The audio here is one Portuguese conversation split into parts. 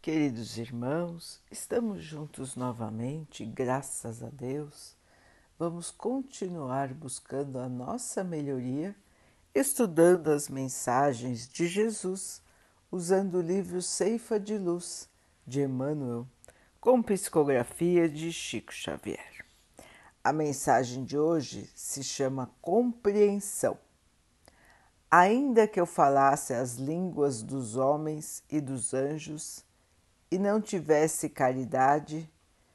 Queridos irmãos, estamos juntos novamente, graças a Deus. Vamos continuar buscando a nossa melhoria, estudando as mensagens de Jesus, usando o livro Ceifa de Luz de Emmanuel, com psicografia de Chico Xavier. A mensagem de hoje se chama Compreensão. Ainda que eu falasse as línguas dos homens e dos anjos, e não tivesse caridade,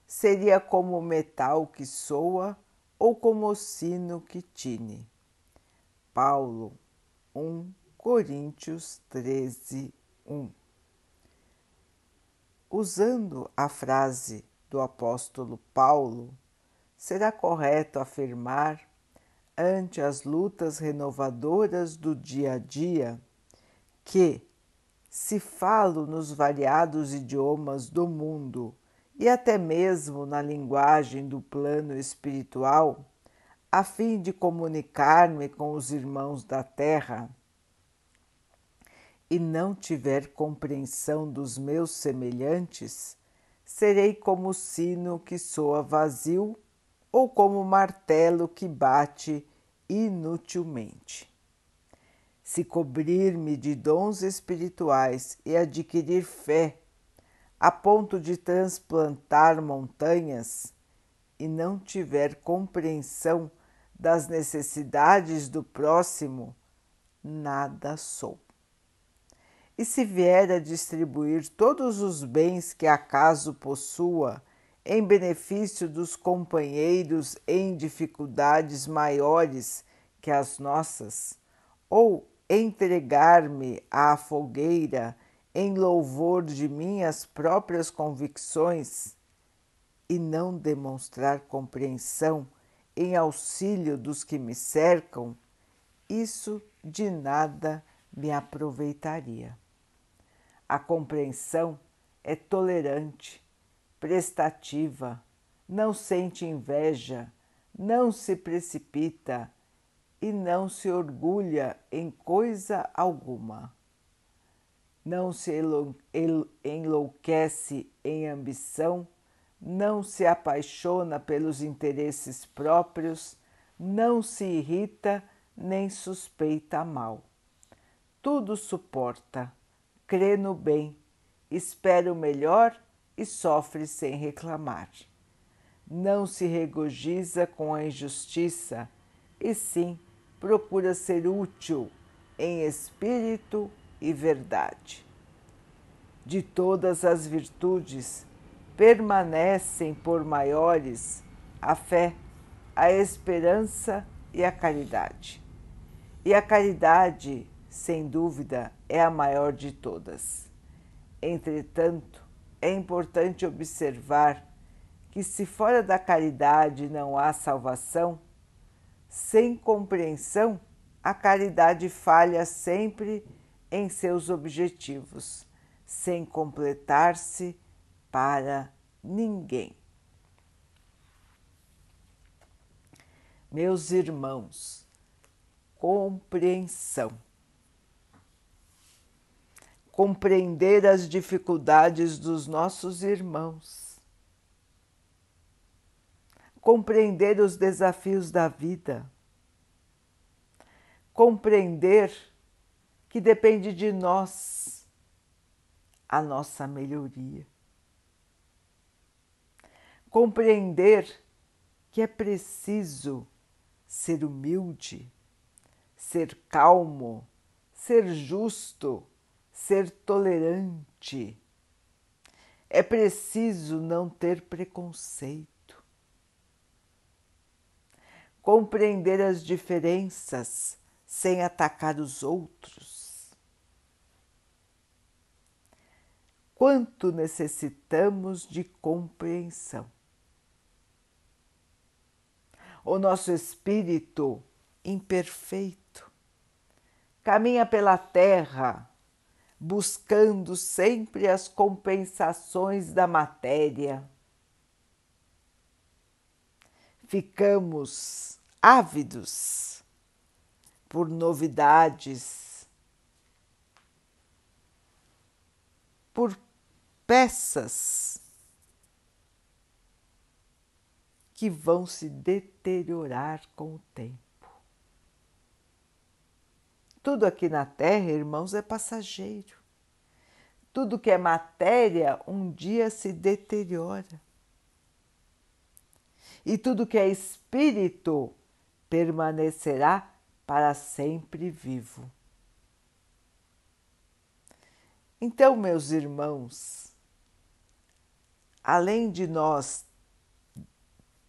seria como o metal que soa ou como o sino que tine. Paulo 1 Coríntios 13, 1 Usando a frase do apóstolo Paulo, será correto afirmar, ante as lutas renovadoras do dia a dia, que se falo nos variados idiomas do mundo e até mesmo na linguagem do plano espiritual, a fim de comunicar-me com os irmãos da terra, e não tiver compreensão dos meus semelhantes, serei como o sino que soa vazio ou como o martelo que bate inutilmente se cobrir-me de dons espirituais e adquirir fé, a ponto de transplantar montanhas, e não tiver compreensão das necessidades do próximo, nada sou. E se vier a distribuir todos os bens que acaso possua em benefício dos companheiros em dificuldades maiores que as nossas, ou entregar-me à fogueira em louvor de minhas próprias convicções e não demonstrar compreensão em auxílio dos que me cercam, isso de nada me aproveitaria. A compreensão é tolerante, prestativa, não sente inveja, não se precipita e não se orgulha em coisa alguma. Não se enlouquece em ambição, não se apaixona pelos interesses próprios, não se irrita nem suspeita mal. Tudo suporta, crê no bem, espera o melhor e sofre sem reclamar. Não se regozija com a injustiça, e sim procura ser útil em espírito e verdade. De todas as virtudes, permanecem por maiores a fé, a esperança e a caridade. E a caridade, sem dúvida, é a maior de todas. Entretanto, é importante observar que, se fora da caridade não há salvação, sem compreensão, a caridade falha sempre em seus objetivos, sem completar-se para ninguém. Meus irmãos, compreensão. Compreender as dificuldades dos nossos irmãos compreender os desafios da vida, compreender que depende de nós a nossa melhoria, compreender que é preciso ser humilde, ser calmo, ser justo, ser tolerante. É preciso não ter preconceito compreender as diferenças sem atacar os outros. Quanto necessitamos de compreensão. O nosso espírito imperfeito caminha pela terra buscando sempre as compensações da matéria. Ficamos ávidos por novidades, por peças que vão se deteriorar com o tempo. Tudo aqui na Terra, irmãos, é passageiro. Tudo que é matéria um dia se deteriora. E tudo que é espírito permanecerá para sempre vivo. Então, meus irmãos, além de nós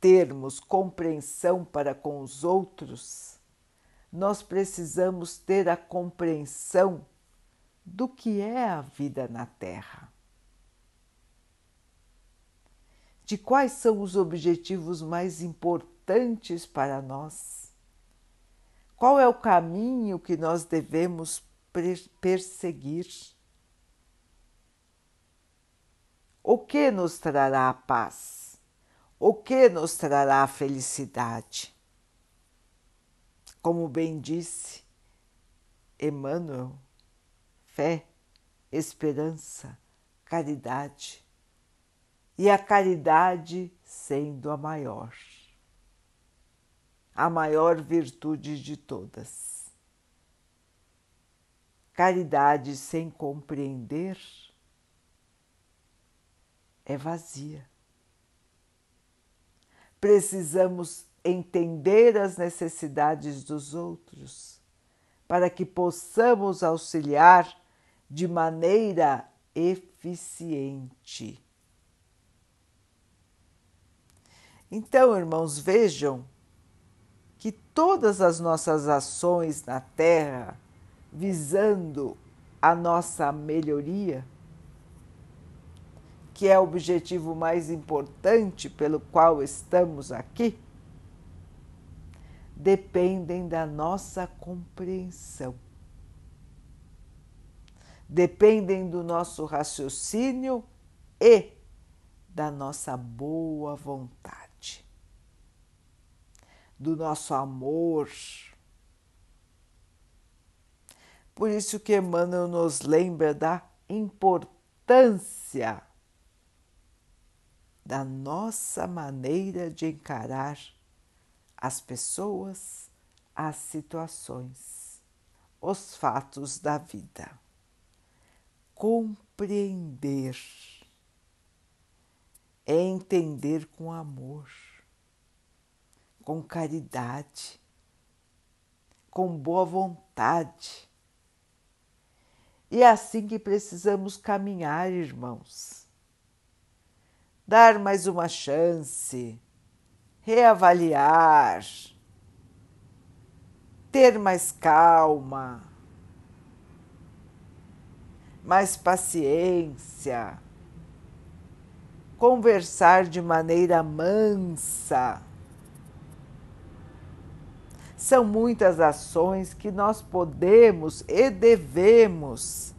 termos compreensão para com os outros, nós precisamos ter a compreensão do que é a vida na Terra. De quais são os objetivos mais importantes para nós? Qual é o caminho que nós devemos perseguir? O que nos trará a paz? O que nos trará a felicidade? Como bem disse Emmanuel, fé, esperança, caridade. E a caridade sendo a maior, a maior virtude de todas. Caridade sem compreender é vazia. Precisamos entender as necessidades dos outros para que possamos auxiliar de maneira eficiente. Então, irmãos, vejam que todas as nossas ações na Terra visando a nossa melhoria que é o objetivo mais importante pelo qual estamos aqui, dependem da nossa compreensão. Dependem do nosso raciocínio e da nossa boa vontade, do nosso amor. Por isso que Emmanuel nos lembra da importância da nossa maneira de encarar as pessoas, as situações, os fatos da vida. Compreender é entender com amor, com caridade, com boa vontade. E é assim que precisamos caminhar, irmãos dar mais uma chance, reavaliar, ter mais calma, mais paciência, conversar de maneira mansa. São muitas ações que nós podemos e devemos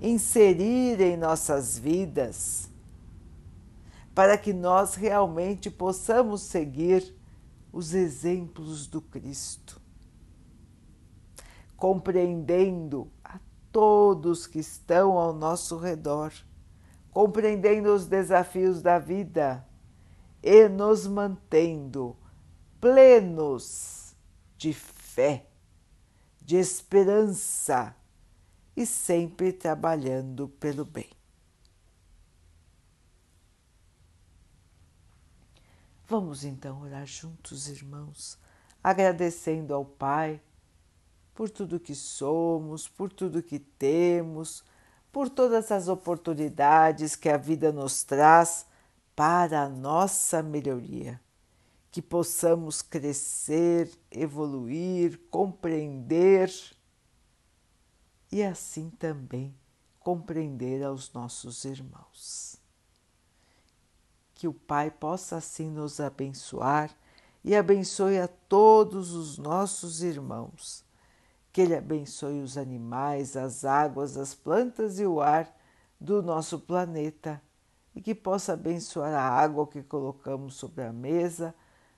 inserir em nossas vidas para que nós realmente possamos seguir os exemplos do Cristo, compreendendo a todos que estão ao nosso redor, compreendendo os desafios da vida e nos mantendo plenos de fé, de esperança e sempre trabalhando pelo bem. Vamos então orar juntos, irmãos, agradecendo ao Pai por tudo que somos, por tudo que temos, por todas as oportunidades que a vida nos traz para a nossa melhoria. Que possamos crescer, evoluir, compreender e assim também compreender aos nossos irmãos que o Pai possa assim nos abençoar e abençoe a todos os nossos irmãos. Que Ele abençoe os animais, as águas, as plantas e o ar do nosso planeta e que possa abençoar a água que colocamos sobre a mesa